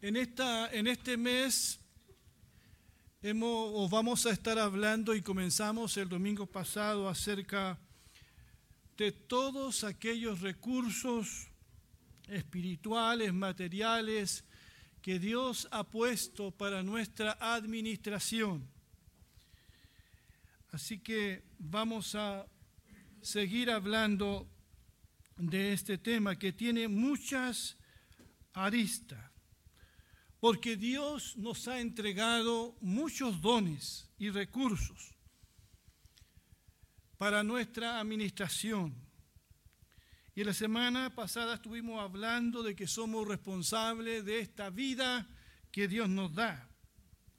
En, esta, en este mes hemos, vamos a estar hablando y comenzamos el domingo pasado acerca de todos aquellos recursos espirituales, materiales que Dios ha puesto para nuestra administración. Así que vamos a seguir hablando de este tema que tiene muchas aristas porque Dios nos ha entregado muchos dones y recursos para nuestra administración. Y la semana pasada estuvimos hablando de que somos responsables de esta vida que Dios nos da,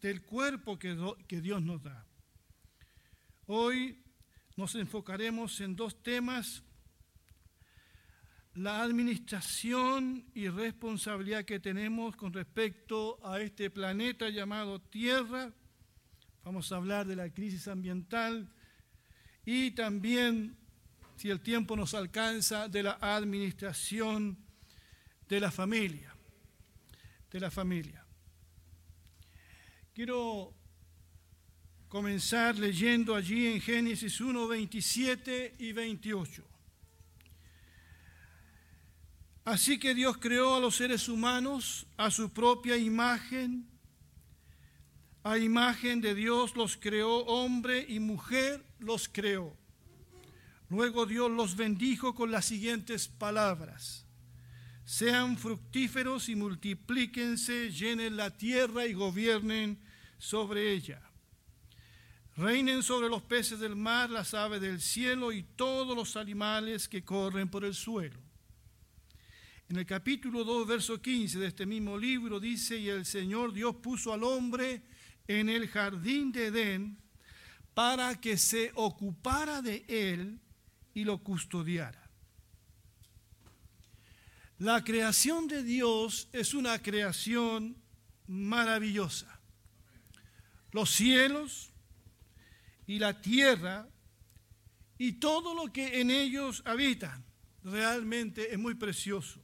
del cuerpo que, que Dios nos da. Hoy nos enfocaremos en dos temas la administración y responsabilidad que tenemos con respecto a este planeta llamado Tierra. Vamos a hablar de la crisis ambiental y también, si el tiempo nos alcanza, de la administración de la familia. De la familia. Quiero comenzar leyendo allí en Génesis 1, 27 y 28. Así que Dios creó a los seres humanos a su propia imagen. A imagen de Dios los creó hombre y mujer, los creó. Luego Dios los bendijo con las siguientes palabras. Sean fructíferos y multiplíquense, llenen la tierra y gobiernen sobre ella. Reinen sobre los peces del mar, las aves del cielo y todos los animales que corren por el suelo. En el capítulo 2, verso 15 de este mismo libro dice, y el Señor Dios puso al hombre en el jardín de Edén para que se ocupara de él y lo custodiara. La creación de Dios es una creación maravillosa. Los cielos y la tierra y todo lo que en ellos habitan realmente es muy precioso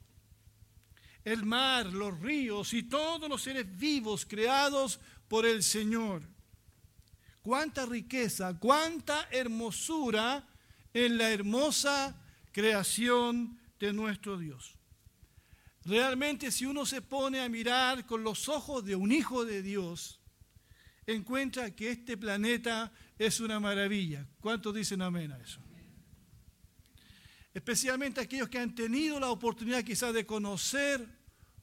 el mar, los ríos y todos los seres vivos creados por el Señor. Cuánta riqueza, cuánta hermosura en la hermosa creación de nuestro Dios. Realmente si uno se pone a mirar con los ojos de un hijo de Dios, encuentra que este planeta es una maravilla. ¿Cuántos dicen amén a eso? Especialmente aquellos que han tenido la oportunidad quizás de conocer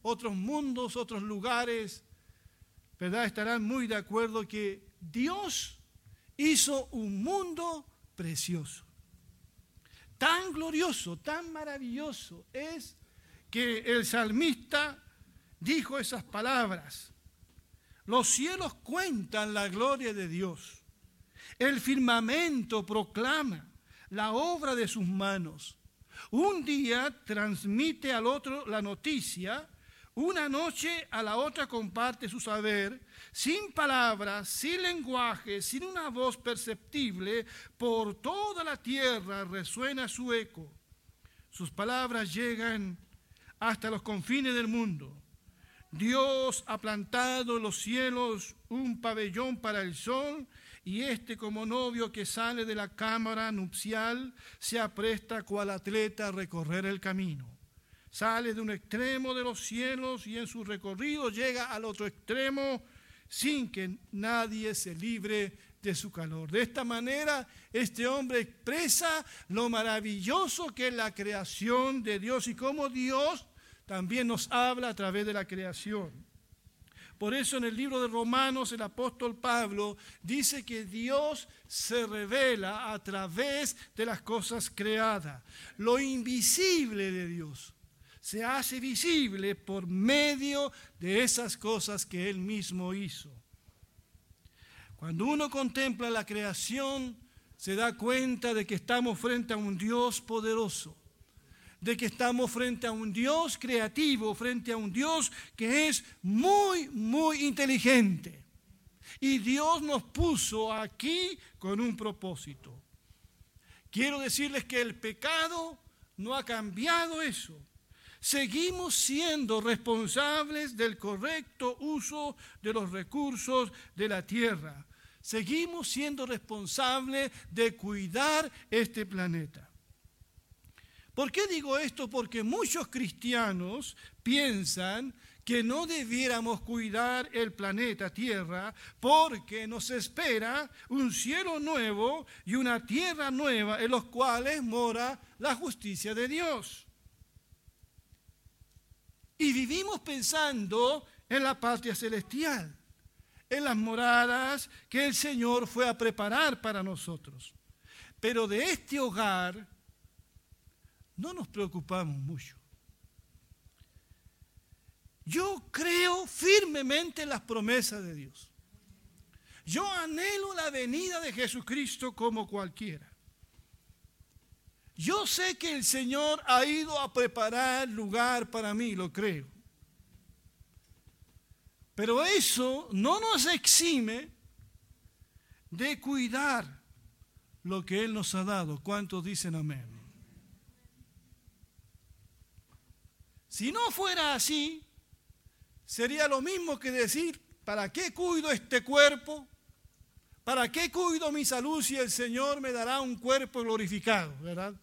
otros mundos, otros lugares, ¿verdad? Estarán muy de acuerdo que Dios hizo un mundo precioso. Tan glorioso, tan maravilloso es que el salmista dijo esas palabras. Los cielos cuentan la gloria de Dios. El firmamento proclama la obra de sus manos. Un día transmite al otro la noticia, una noche a la otra comparte su saber, sin palabras, sin lenguaje, sin una voz perceptible, por toda la tierra resuena su eco. Sus palabras llegan hasta los confines del mundo. Dios ha plantado en los cielos un pabellón para el sol y este como novio que sale de la cámara nupcial se apresta cual atleta a recorrer el camino. Sale de un extremo de los cielos y en su recorrido llega al otro extremo sin que nadie se libre de su calor. De esta manera, este hombre expresa lo maravilloso que es la creación de Dios y cómo Dios también nos habla a través de la creación. Por eso en el libro de Romanos el apóstol Pablo dice que Dios se revela a través de las cosas creadas. Lo invisible de Dios se hace visible por medio de esas cosas que Él mismo hizo. Cuando uno contempla la creación, se da cuenta de que estamos frente a un Dios poderoso de que estamos frente a un Dios creativo, frente a un Dios que es muy, muy inteligente. Y Dios nos puso aquí con un propósito. Quiero decirles que el pecado no ha cambiado eso, seguimos siendo responsables del correcto uso de los recursos de la tierra. Seguimos siendo responsables de cuidar este planeta. ¿Por qué digo esto? Porque muchos cristianos piensan que no debiéramos cuidar el planeta Tierra porque nos espera un cielo nuevo y una tierra nueva en los cuales mora la justicia de Dios. Y vivimos pensando en la patria celestial, en las moradas que el Señor fue a preparar para nosotros. Pero de este hogar no nos preocupamos mucho. Yo creo firmemente en las promesas de Dios. Yo anhelo la venida de Jesucristo como cualquiera. Yo sé que el Señor ha ido a preparar lugar para mí, lo creo. Pero eso no nos exime de cuidar lo que Él nos ha dado. ¿Cuántos dicen amén? Si no fuera así, sería lo mismo que decir, ¿para qué cuido este cuerpo? ¿Para qué cuido mi salud si el Señor me dará un cuerpo glorificado, verdad?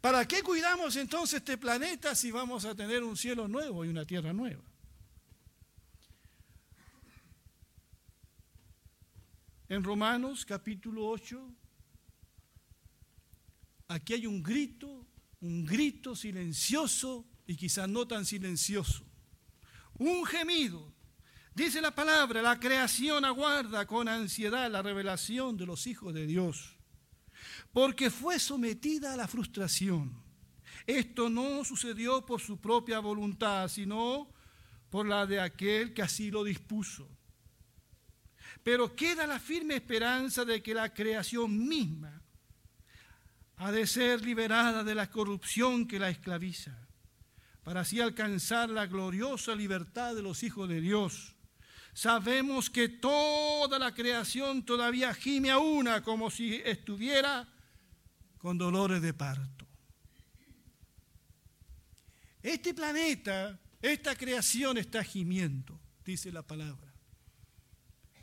¿Para qué cuidamos entonces este planeta si vamos a tener un cielo nuevo y una tierra nueva? En Romanos capítulo 8, aquí hay un grito un grito silencioso y quizás no tan silencioso. Un gemido. Dice la palabra, la creación aguarda con ansiedad la revelación de los hijos de Dios, porque fue sometida a la frustración. Esto no sucedió por su propia voluntad, sino por la de aquel que así lo dispuso. Pero queda la firme esperanza de que la creación misma ha de ser liberada de la corrupción que la esclaviza, para así alcanzar la gloriosa libertad de los hijos de Dios. Sabemos que toda la creación todavía gime a una como si estuviera con dolores de parto. Este planeta, esta creación está gimiendo, dice la palabra.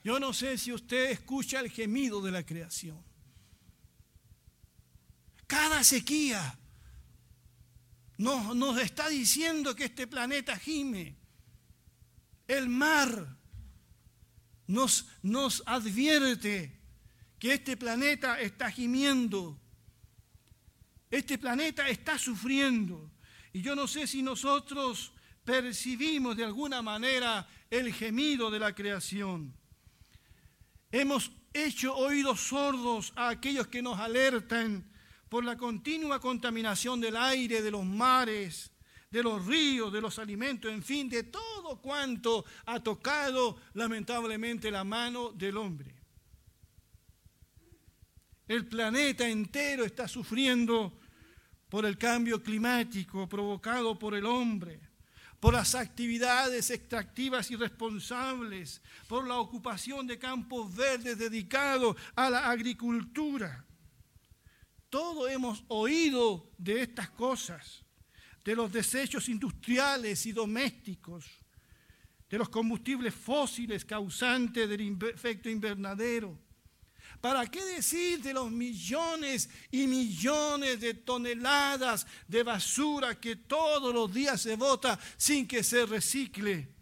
Yo no sé si usted escucha el gemido de la creación. Cada sequía nos, está diciendo que este planeta gime. El mar nos, nos advierte que este planeta está gimiendo. Este planeta está sufriendo. Y yo no sé si nosotros percibimos de alguna manera el gemido de la creación. Hemos hecho oídos sordos a aquellos que nos alertan por la continua contaminación del aire, de los mares, de los ríos, de los alimentos, en fin, de todo cuanto ha tocado lamentablemente la mano del hombre. El planeta entero está sufriendo por el cambio climático provocado por el hombre, por las actividades extractivas irresponsables, por la ocupación de campos verdes dedicados a la agricultura. Todos hemos oído de estas cosas, de los desechos industriales y domésticos, de los combustibles fósiles causantes del efecto invernadero. ¿Para qué decir de los millones y millones de toneladas de basura que todos los días se bota sin que se recicle?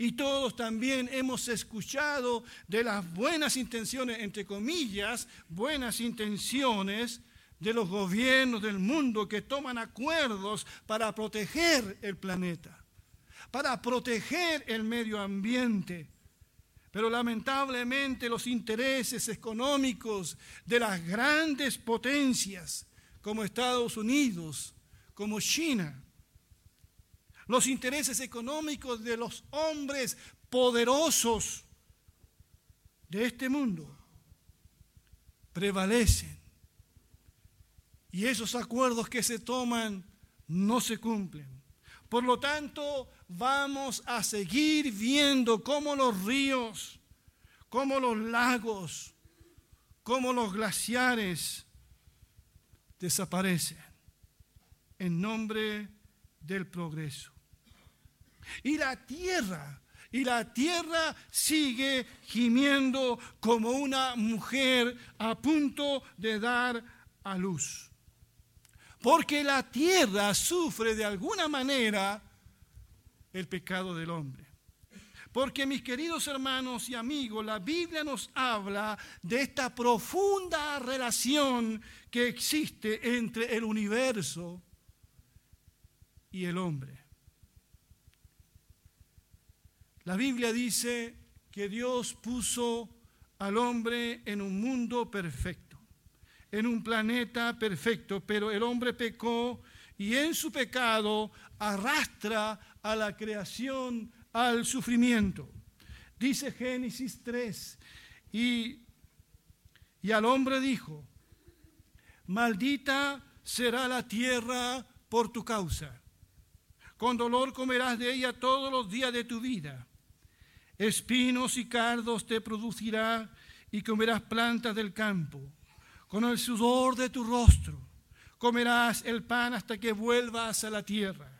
Y todos también hemos escuchado de las buenas intenciones, entre comillas, buenas intenciones de los gobiernos del mundo que toman acuerdos para proteger el planeta, para proteger el medio ambiente. Pero lamentablemente los intereses económicos de las grandes potencias como Estados Unidos, como China, los intereses económicos de los hombres poderosos de este mundo prevalecen. Y esos acuerdos que se toman no se cumplen. Por lo tanto, vamos a seguir viendo cómo los ríos, cómo los lagos, cómo los glaciares desaparecen. en nombre del progreso. Y la tierra, y la tierra sigue gimiendo como una mujer a punto de dar a luz. Porque la tierra sufre de alguna manera el pecado del hombre. Porque mis queridos hermanos y amigos, la Biblia nos habla de esta profunda relación que existe entre el universo y el hombre. La Biblia dice que Dios puso al hombre en un mundo perfecto, en un planeta perfecto, pero el hombre pecó y en su pecado arrastra a la creación al sufrimiento. Dice Génesis 3, y, y al hombre dijo, maldita será la tierra por tu causa. Con dolor comerás de ella todos los días de tu vida. Espinos y cardos te producirá y comerás plantas del campo. Con el sudor de tu rostro comerás el pan hasta que vuelvas a la tierra,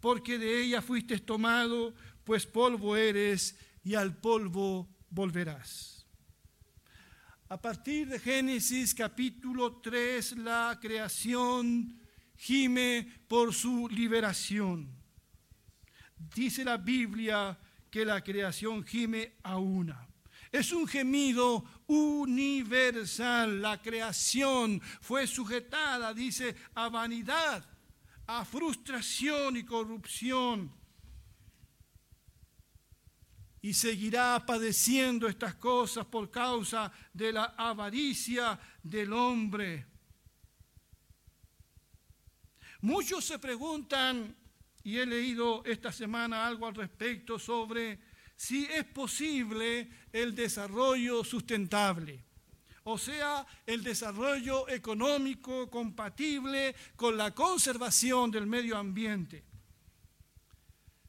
porque de ella fuiste tomado, pues polvo eres y al polvo volverás. A partir de Génesis capítulo 3, la creación gime por su liberación. Dice la Biblia que la creación gime a una. Es un gemido universal. La creación fue sujetada, dice, a vanidad, a frustración y corrupción y seguirá padeciendo estas cosas por causa de la avaricia del hombre. Muchos se preguntan, y he leído esta semana algo al respecto sobre si es posible el desarrollo sustentable, o sea, el desarrollo económico compatible con la conservación del medio ambiente.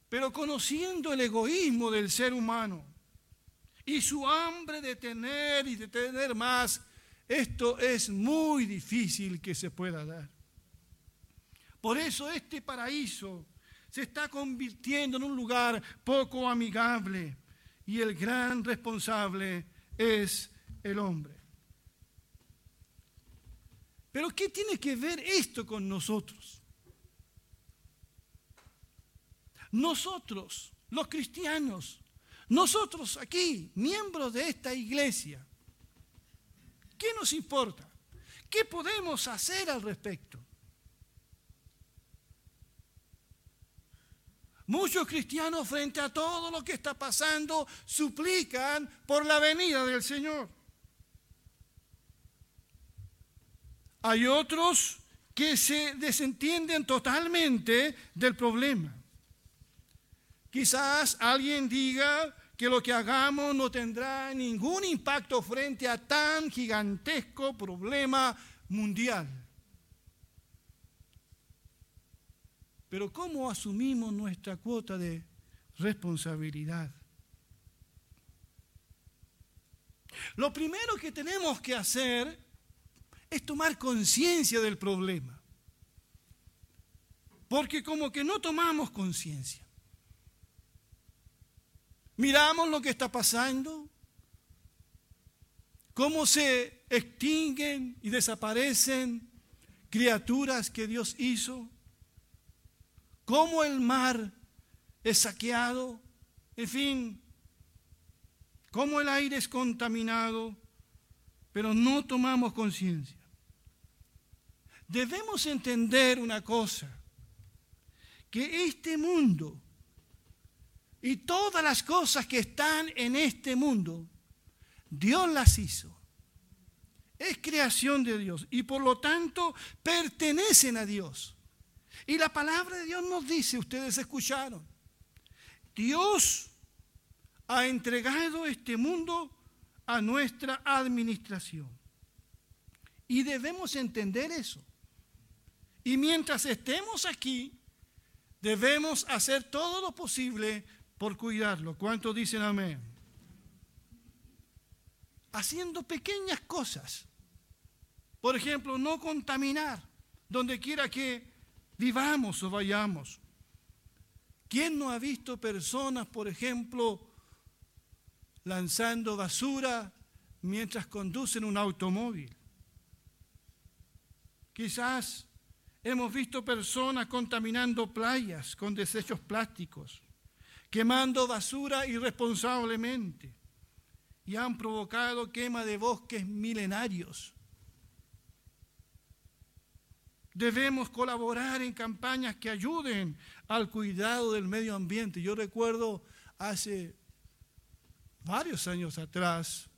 Pero conociendo el egoísmo del ser humano y su hambre de tener y de tener más, esto es muy difícil que se pueda dar. Por eso este paraíso se está convirtiendo en un lugar poco amigable y el gran responsable es el hombre. Pero ¿qué tiene que ver esto con nosotros? Nosotros, los cristianos, nosotros aquí, miembros de esta iglesia, ¿qué nos importa? ¿Qué podemos hacer al respecto? Muchos cristianos frente a todo lo que está pasando suplican por la venida del Señor. Hay otros que se desentienden totalmente del problema. Quizás alguien diga que lo que hagamos no tendrá ningún impacto frente a tan gigantesco problema mundial. Pero ¿cómo asumimos nuestra cuota de responsabilidad? Lo primero que tenemos que hacer es tomar conciencia del problema. Porque como que no tomamos conciencia. Miramos lo que está pasando, cómo se extinguen y desaparecen criaturas que Dios hizo, cómo el mar es saqueado, en fin, cómo el aire es contaminado, pero no tomamos conciencia. Debemos entender una cosa, que este mundo y todas las cosas que están en este mundo, Dios las hizo. Es creación de Dios y por lo tanto pertenecen a Dios. Y la palabra de Dios nos dice, ustedes escucharon, Dios ha entregado este mundo a nuestra administración. Y debemos entender eso. Y mientras estemos aquí, debemos hacer todo lo posible por cuidarlo. ¿Cuántos dicen amén? Haciendo pequeñas cosas. Por ejemplo, no contaminar donde quiera que vivamos o vayamos. ¿Quién no ha visto personas, por ejemplo, lanzando basura mientras conducen un automóvil? Quizás hemos visto personas contaminando playas con desechos plásticos, quemando basura irresponsablemente y han provocado quema de bosques milenarios. Debemos colaborar en campañas que ayuden al cuidado del medio ambiente. Yo recuerdo hace varios años atrás,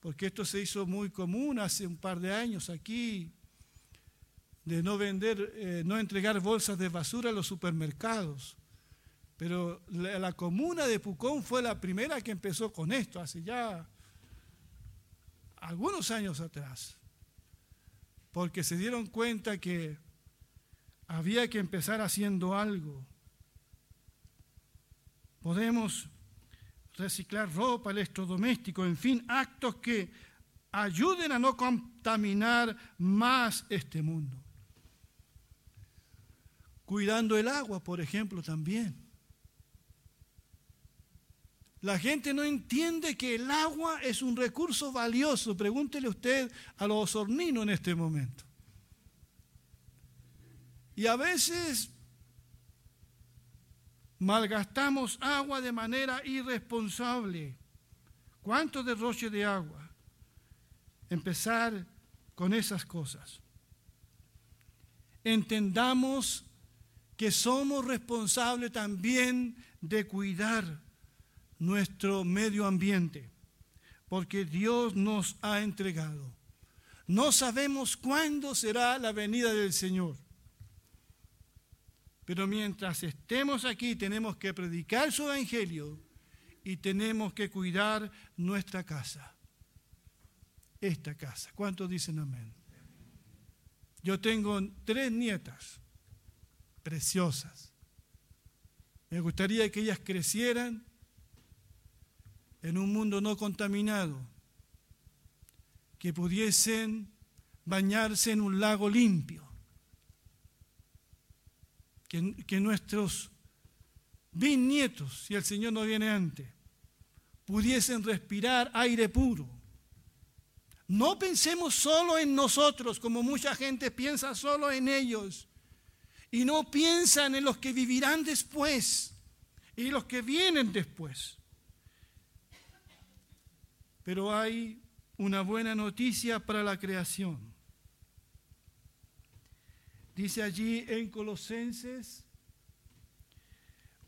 porque esto se hizo muy común hace un par de años aquí, de no vender, eh, no entregar bolsas de basura a los supermercados. Pero la, la, comuna de Pucón fue la primera que empezó con esto, hace ya algunos años atrás, porque se dieron cuenta que había que empezar haciendo algo. Podemos reciclar ropa, electrodoméstico, en fin, actos que ayuden a no contaminar más este mundo. Cuidando el agua, por ejemplo, también. La gente no entiende que el agua es un recurso valioso. Pregúntele usted a los osorninos en este momento. Y a veces malgastamos agua de manera irresponsable. ¿Cuánto derroche de agua? Empezar con esas cosas. Entendamos que somos responsables también de cuidar nuestro medio ambiente, porque Dios nos ha entregado. No sabemos cuándo será la venida del Señor. Pero mientras estemos aquí tenemos que predicar su evangelio y tenemos que cuidar nuestra casa. Esta casa. ¿Cuántos dicen amén? Yo tengo tres nietas preciosas. Me gustaría que ellas crecieran en un mundo no contaminado, que pudiesen bañarse en un lago limpio, que, nuestros bisnietos, si el Señor no viene antes, pudiesen respirar aire puro. No pensemos solo en nosotros, como mucha gente piensa solo en ellos, y no piensan en los que vivirán después y los que vienen después. Pero hay una buena noticia para la creación. Dice allí en Colosenses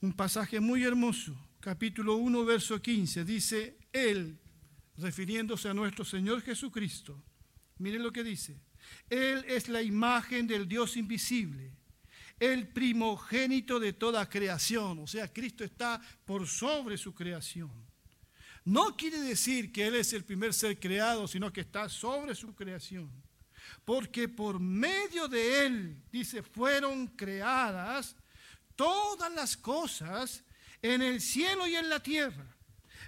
un pasaje muy hermoso, capítulo 1, verso 15. Dice, Él, refiriéndose a nuestro Señor Jesucristo, miren lo que dice, Él es la imagen del Dios invisible, el primogénito de toda creación. O sea, Cristo está por sobre su creación no quiere decir que Él es el primer ser creado, sino que está sobre su creación. Porque por medio de Él, dice, fueron creadas todas las cosas en el cielo y en la tierra,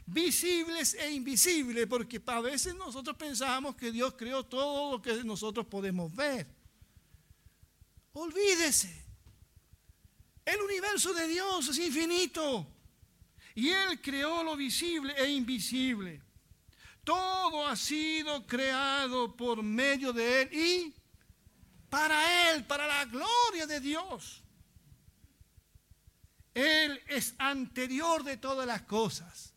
visibles e invisibles, porque a veces nosotros pensamos que Dios creó todo lo que nosotros podemos ver. Olvídese, el universo de Dios es infinito. Y Él creó lo visible e invisible. Todo ha sido creado por medio de Él y para Él, para la gloria de Dios. Él es anterior de todas las cosas.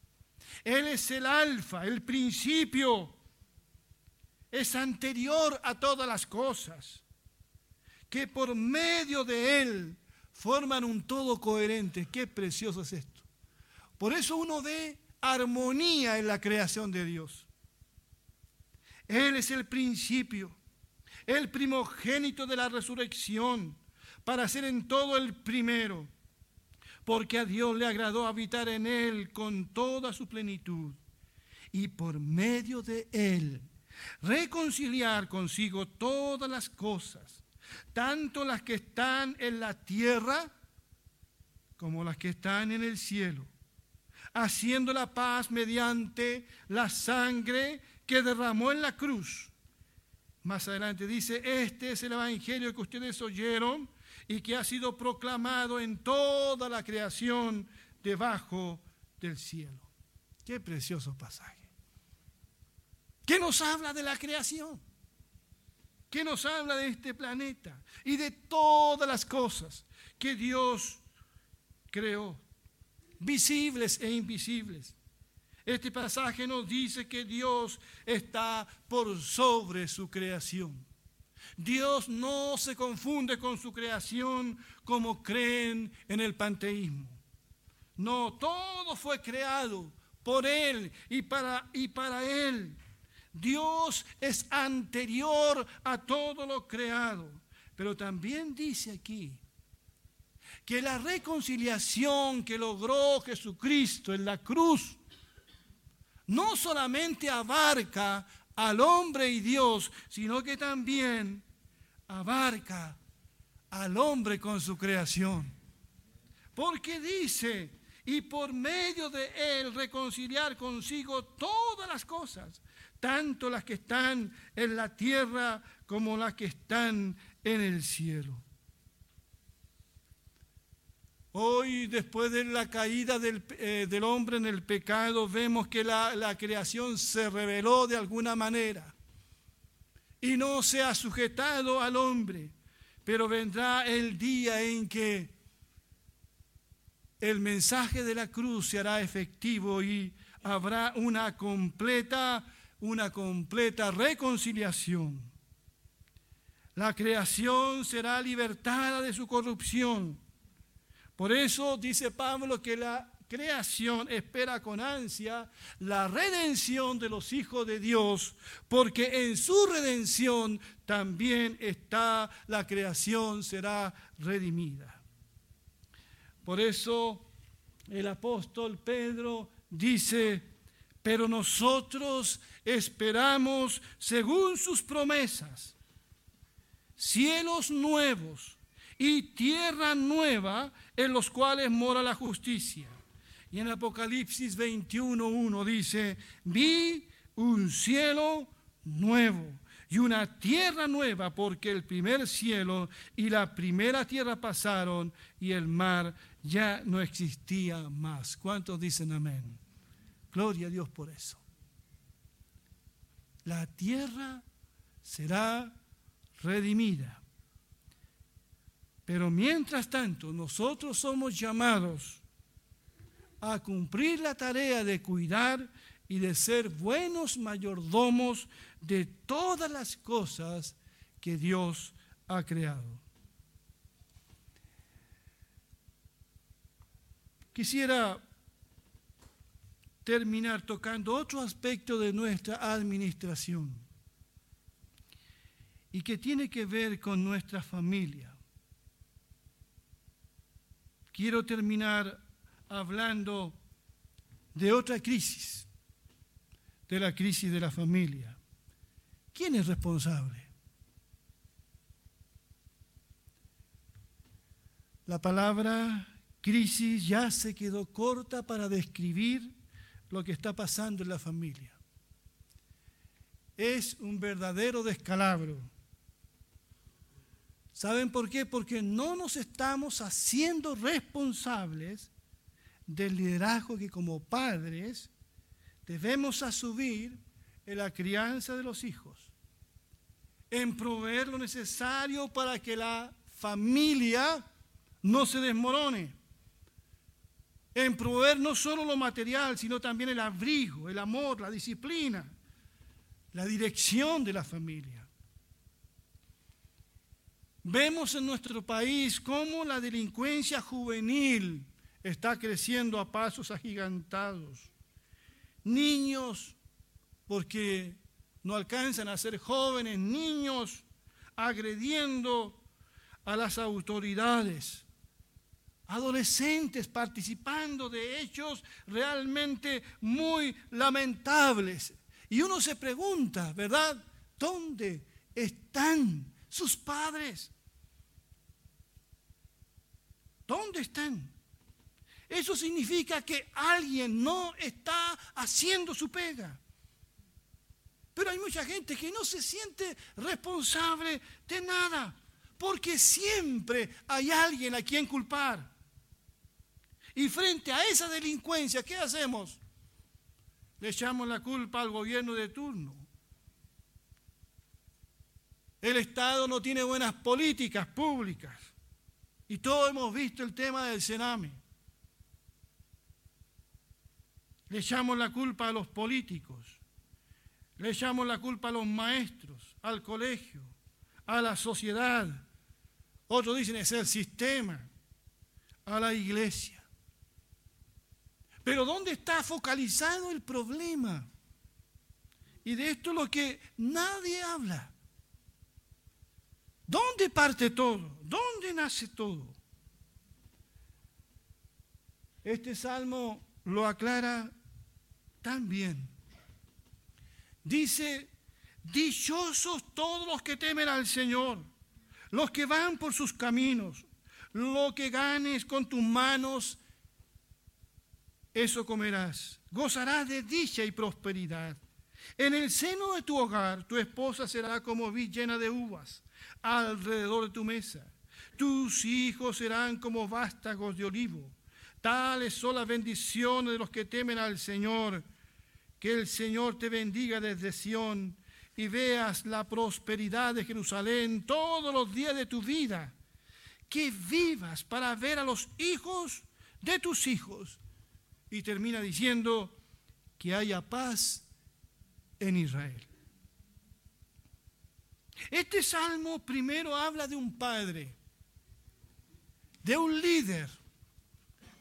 Él es el alfa, el principio. Es anterior a todas las cosas. Que por medio de Él forman un todo coherente. Qué precioso es esto. Por eso uno ve armonía en la creación de Dios. Él es el principio, el primogénito de la resurrección, para ser en todo el primero, porque a Dios le agradó habitar en él con toda su plenitud y por medio de él reconciliar consigo todas las cosas, tanto las que están en la tierra como las que están en el cielo haciendo la paz mediante la sangre que derramó en la cruz. Más adelante dice, este es el Evangelio que ustedes oyeron y que ha sido proclamado en toda la creación debajo del cielo. Qué precioso pasaje. ¿Qué nos habla de la creación? ¿Qué nos habla de este planeta y de todas las cosas que Dios creó, visibles e invisibles? Este pasaje nos dice que Dios está por sobre su creación. Dios no se confunde con su creación como creen en el panteísmo. No, todo fue creado por Él y para, y para Él. Dios es anterior a todo lo creado. Pero también dice aquí que la reconciliación que logró Jesucristo en la cruz no solamente abarca al hombre y Dios, sino que también abarca al hombre con su creación. Porque dice, y por medio de él reconciliar consigo todas las cosas, tanto las que están en la tierra como las que están en el cielo. Hoy, después de la caída del, eh, hombre en el pecado, vemos que la, la creación se reveló de alguna manera y no se ha sujetado al hombre. Pero vendrá el día en que el mensaje de la cruz se hará efectivo y habrá una completa, una completa reconciliación. La creación será libertada de su corrupción por eso dice Pablo que la creación espera con ansia la redención de los hijos de Dios, porque en su redención también está la creación será redimida. Por eso el apóstol Pedro dice, pero nosotros esperamos según sus promesas, cielos nuevos y tierra nueva en los cuales mora la justicia. Y en Apocalipsis 21.1 dice, vi un cielo nuevo y una tierra nueva, porque el primer cielo y la primera tierra pasaron y el mar ya no existía más. ¿Cuántos dicen amén? Gloria a Dios por eso. La tierra será redimida. Pero mientras tanto, nosotros somos llamados a cumplir la tarea de cuidar y de ser buenos mayordomos de todas las cosas que Dios ha creado. Quisiera terminar tocando otro aspecto de nuestra administración y que tiene que ver con nuestra familia. Quiero terminar hablando de otra crisis, de la crisis de la familia. ¿Quién es responsable? La palabra crisis ya se quedó corta para describir lo que está pasando en la familia. Es un verdadero descalabro ¿Saben por qué? Porque no nos estamos haciendo responsables del liderazgo que como padres debemos asumir en la crianza de los hijos, en proveer lo necesario para que la familia no se desmorone, en proveer no solo lo material, sino también el abrigo, el amor, la disciplina, la dirección de la familia. Vemos en nuestro país cómo la delincuencia juvenil está creciendo a pasos agigantados. Niños, porque no alcanzan a ser jóvenes, niños agrediendo a las autoridades. Adolescentes participando de hechos realmente muy lamentables. Y uno se pregunta, ¿verdad? ¿Dónde están sus padres? ¿Dónde están? Eso significa que alguien no está haciendo su pega. Pero hay mucha gente que no se siente responsable de nada, Porque siempre hay alguien a quien culpar. Y frente a esa delincuencia, ¿qué hacemos? Le echamos la culpa al gobierno de turno. El Estado no tiene buenas políticas públicas. Y todos hemos visto el tema del cename. Le echamos la culpa a los políticos. Le echamos la culpa a los maestros, al colegio, a la sociedad. Otros dicen es el sistema, a la iglesia. Pero ¿dónde está focalizado el problema? Y de esto es lo que nadie habla. ¿Dónde parte todo? ¿Dónde nace todo? Este salmo lo aclara tan bien. Dice, dichosos todos los que temen al Señor, los que van por sus caminos, lo que ganes con tus manos eso comerás. Gozarás de dicha y prosperidad. En el seno de tu hogar, tu esposa será como vid llena de uvas alrededor de tu mesa. Tus hijos serán como vástagos de olivo. Tales son las bendiciones de los que temen al Señor. Que el Señor te bendiga desde Sión y veas la prosperidad de Jerusalén todos los días de tu vida. Que vivas para ver a los hijos de tus hijos y termina diciendo que haya paz en Israel. Este salmo primero habla de un padre, de un líder,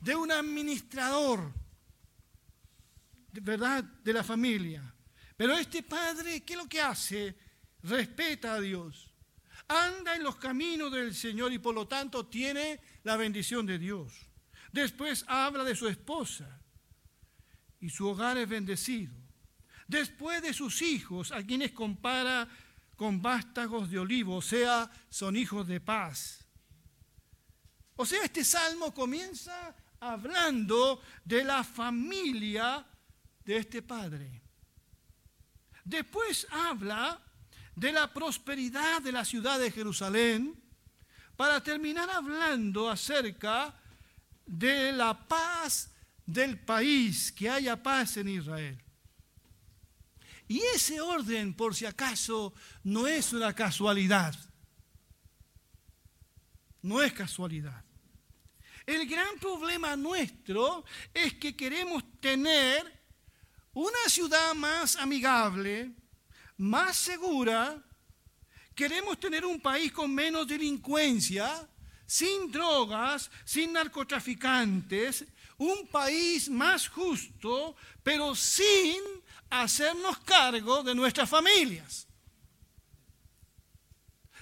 de un administrador, verdad, de la familia. Pero este padre, ¿qué es lo que hace? Respeta a Dios, anda en los caminos del Señor y por lo tanto tiene la bendición de Dios. Después habla de su esposa y su hogar es bendecido. Después de sus hijos, a quienes compara con vástagos de olivo, o sea, son hijos de paz. O sea, este salmo comienza hablando de la familia de este padre. Después habla de la prosperidad de la ciudad de Jerusalén, para terminar hablando acerca de la paz del país, que haya paz en Israel. Y ese orden, por si acaso, no es una casualidad. No es casualidad. El gran problema nuestro es que queremos tener una ciudad más amigable, más segura, queremos tener un país con menos delincuencia, sin drogas, sin narcotraficantes, un país más justo, pero sin hacernos cargo de nuestras familias.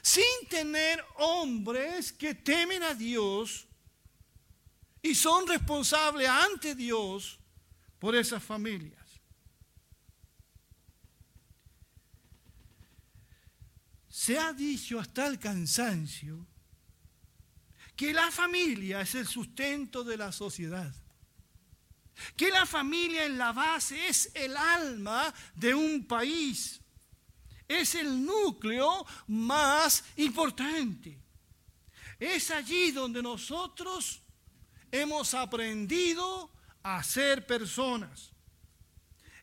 Sin tener hombres que temen a Dios y son responsables ante Dios por esas familias. Se ha dicho hasta el cansancio que la familia es el sustento de la sociedad. Que la familia en la base es el alma de un país. Es el núcleo más importante. Es allí donde nosotros hemos aprendido a ser personas.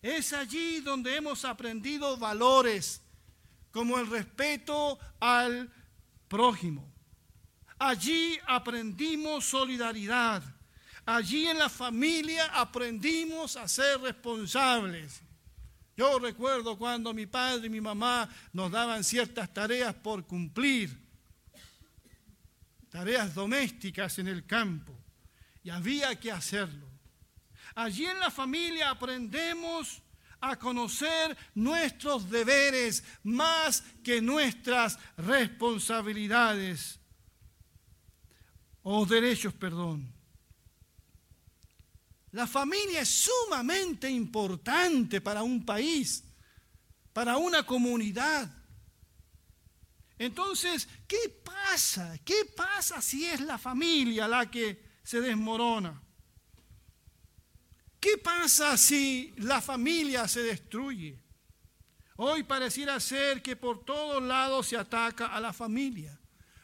Es allí donde hemos aprendido valores como el respeto al prójimo Allí aprendimos solidaridad. Allí en la familia aprendimos a ser responsables. Yo recuerdo cuando mi padre y mi mamá nos daban ciertas tareas por cumplir, tareas domésticas en el campo, y había que hacerlo. Allí en la familia aprendemos a conocer nuestros deberes más que nuestras responsabilidades o derechos, perdón. La familia es sumamente importante para un país, para una comunidad. Entonces, ¿qué pasa? ¿Qué pasa si es la familia la que se desmorona? ¿Qué pasa si la familia se destruye? Hoy pareciera ser que por todos lados se ataca a la familia.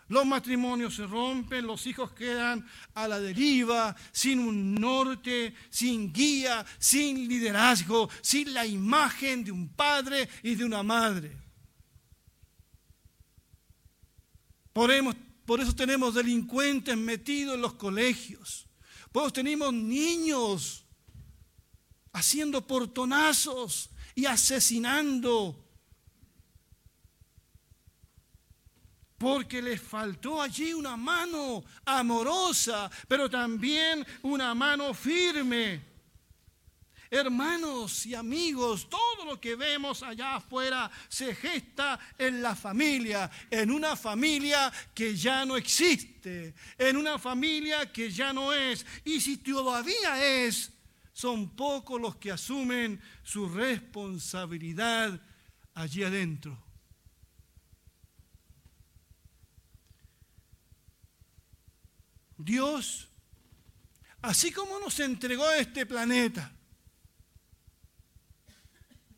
Los matrimonios se rompen, los hijos quedan a la deriva, sin un norte, sin guía, sin liderazgo, sin la imagen de un padre y de una madre. Por eso tenemos delincuentes metidos en los colegios. Por eso tenemos niños haciendo portonazos y asesinando porque les faltó allí una mano amorosa, pero también una mano firme. Hermanos y amigos, todo lo que vemos allá afuera se gesta en la familia, en una familia que ya no existe, en una familia que ya no es. Y si todavía es, son pocos los que asumen su responsabilidad allí adentro. Dios, así como nos entregó este planeta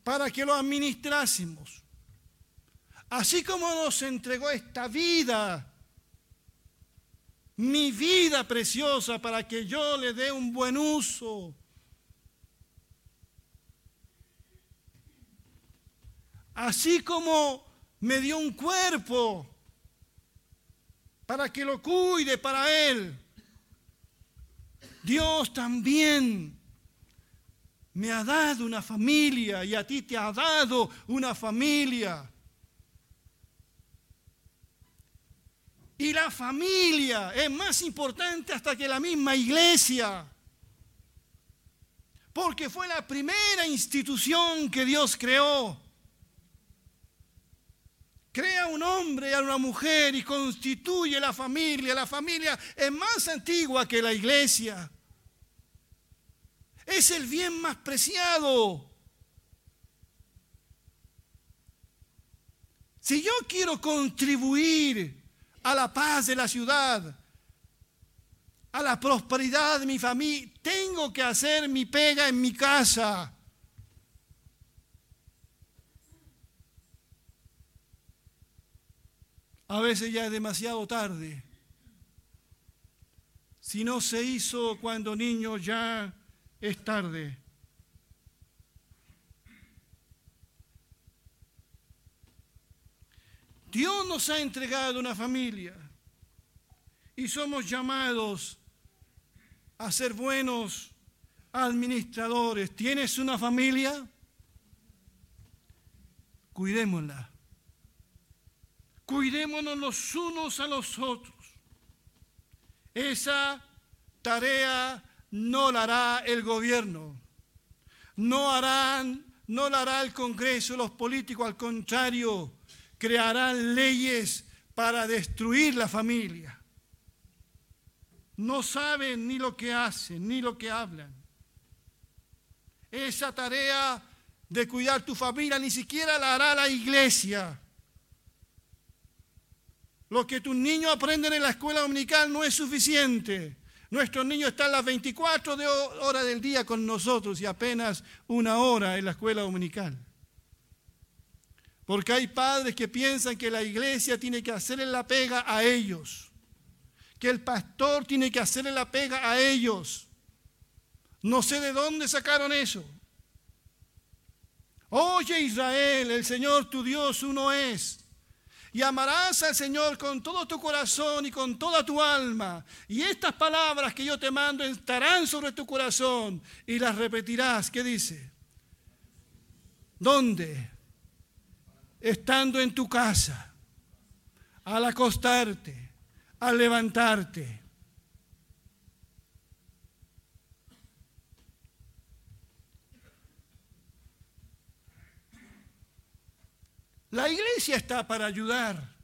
para que lo administrásemos, así como nos entregó esta vida, mi vida preciosa para que yo le dé un buen uso. Así como me dio un cuerpo para que lo cuide para Él. Dios también me ha dado una familia y a ti te ha dado una familia. Y la familia es más importante hasta que la misma iglesia. Porque fue la primera institución que Dios creó. Crea un hombre y a una mujer y constituye la familia. La familia es más antigua que la iglesia. Es el bien más preciado. Si yo quiero contribuir a la paz de la ciudad, a la prosperidad de mi familia, tengo que hacer mi pega en mi casa. A veces ya es demasiado tarde. Si no se hizo cuando niño, ya es tarde. Dios nos ha entregado una familia y somos llamados a ser buenos administradores. ¿Tienes una familia? Cuidémosla. Cuidémonos los unos a los otros. Esa tarea no la hará el gobierno, no harán, no la hará el Congreso, los políticos, al contrario, crearán leyes para destruir la familia. No saben ni lo que hacen, ni lo que hablan. Esa tarea de cuidar tu familia ni siquiera la hará la iglesia. Lo que tus niños aprenden en la escuela dominical no es suficiente. Nuestros niños están las 24 horas del día con nosotros y apenas una hora en la escuela dominical. Porque hay padres que piensan que la iglesia tiene que hacerle la pega a ellos, que el pastor tiene que hacerle la pega a ellos. No sé de dónde sacaron eso. Oye Israel, el Señor tu Dios uno es y amarás al Señor con todo tu corazón y con toda tu alma. Y estas palabras que yo te mando estarán sobre tu corazón y las repetirás. ¿Qué dice? ¿Dónde? Estando en tu casa, al acostarte, al levantarte. La iglesia está para ayudar.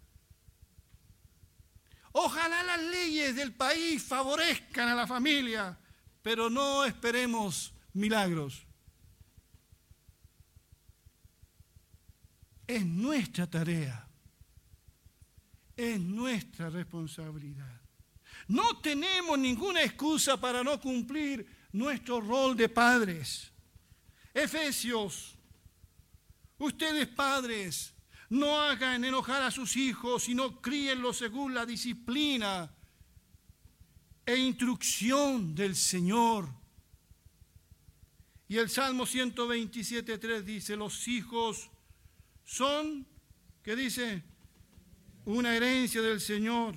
Ojalá las leyes del país favorezcan a la familia, pero no esperemos milagros. Es nuestra tarea, es nuestra responsabilidad. No tenemos ninguna excusa para no cumplir nuestro rol de padres. Efesios, ustedes padres, No hagan enojar a sus hijos, sino críenlos según la disciplina e instrucción del Señor. Y el Salmo 127.3 dice, los hijos son, ¿qué dice? Una herencia del Señor.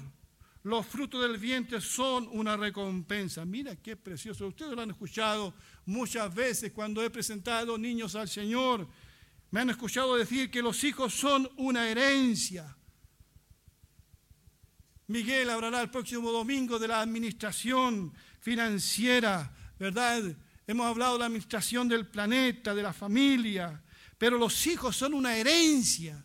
Los frutos del vientre son una recompensa. Mira qué precioso. Ustedes lo han escuchado muchas veces cuando he presentado niños al Señor. Me han escuchado decir que los hijos son una herencia. Miguel hablará el próximo domingo de la administración financiera, ¿verdad? Hemos hablado de la administración del planeta, de la familia, pero los hijos son una herencia.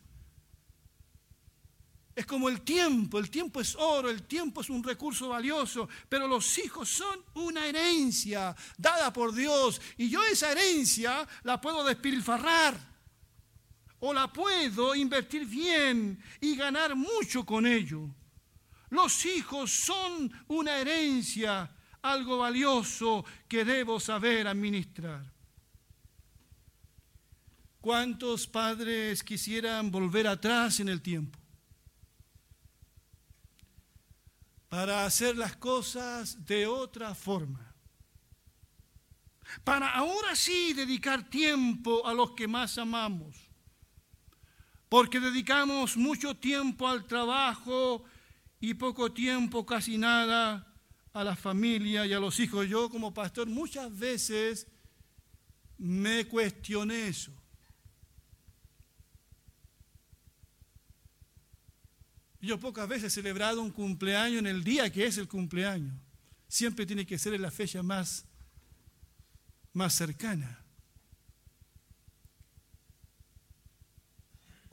Es como el tiempo, el tiempo es oro, el tiempo es un recurso valioso, pero los hijos son una herencia dada por Dios y yo esa herencia la puedo despilfarrar o la puedo invertir bien y ganar mucho con ello. Los hijos son una herencia, algo valioso que debo saber administrar. ¿Cuántos padres quisieran volver atrás en el tiempo? Para hacer las cosas de otra forma. Para ahora sí dedicar tiempo a los que más amamos. Porque dedicamos mucho tiempo al trabajo y poco tiempo, casi nada, a la familia y a los hijos. Yo como pastor muchas veces me cuestioné eso. Yo pocas veces he celebrado un cumpleaños en el día que es el cumpleaños. Siempre tiene que ser en la fecha más, más cercana.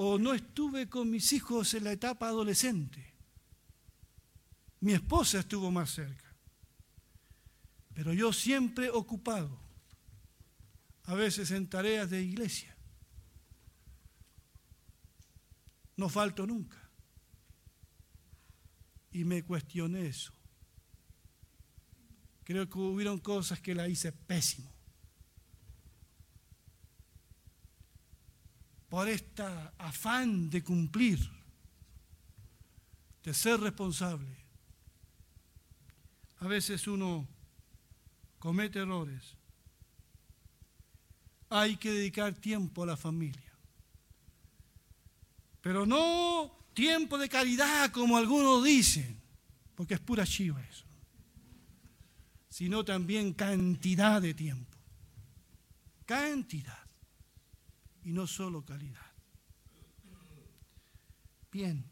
O no estuve con mis hijos en la etapa adolescente. Mi esposa estuvo más cerca. Pero yo siempre ocupado, a veces en tareas de iglesia. No falto nunca. Y me cuestioné eso. Creo que hubieron cosas que la hice pésimo. Por este afán de cumplir, de ser responsable. A veces uno comete errores. Hay que dedicar tiempo a la familia. Pero no tiempo de calidad como algunos dicen, porque es pura chiva eso, sino también cantidad de tiempo. Cantidad y no solo calidad. Bien,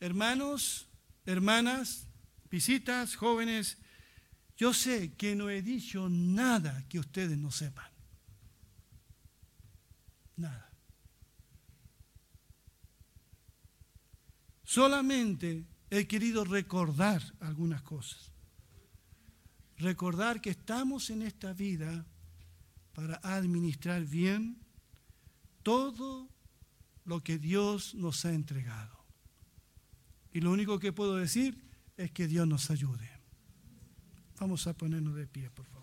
hermanos, hermanas, visitas, jóvenes, yo sé que no he dicho nada que ustedes no sepan. Nada. Solamente he querido recordar algunas cosas. Recordar que estamos en esta vida para administrar bien todo lo que Dios nos ha entregado. Y lo único que puedo decir es que Dios nos ayude. Vamos a ponernos de pie, por favor.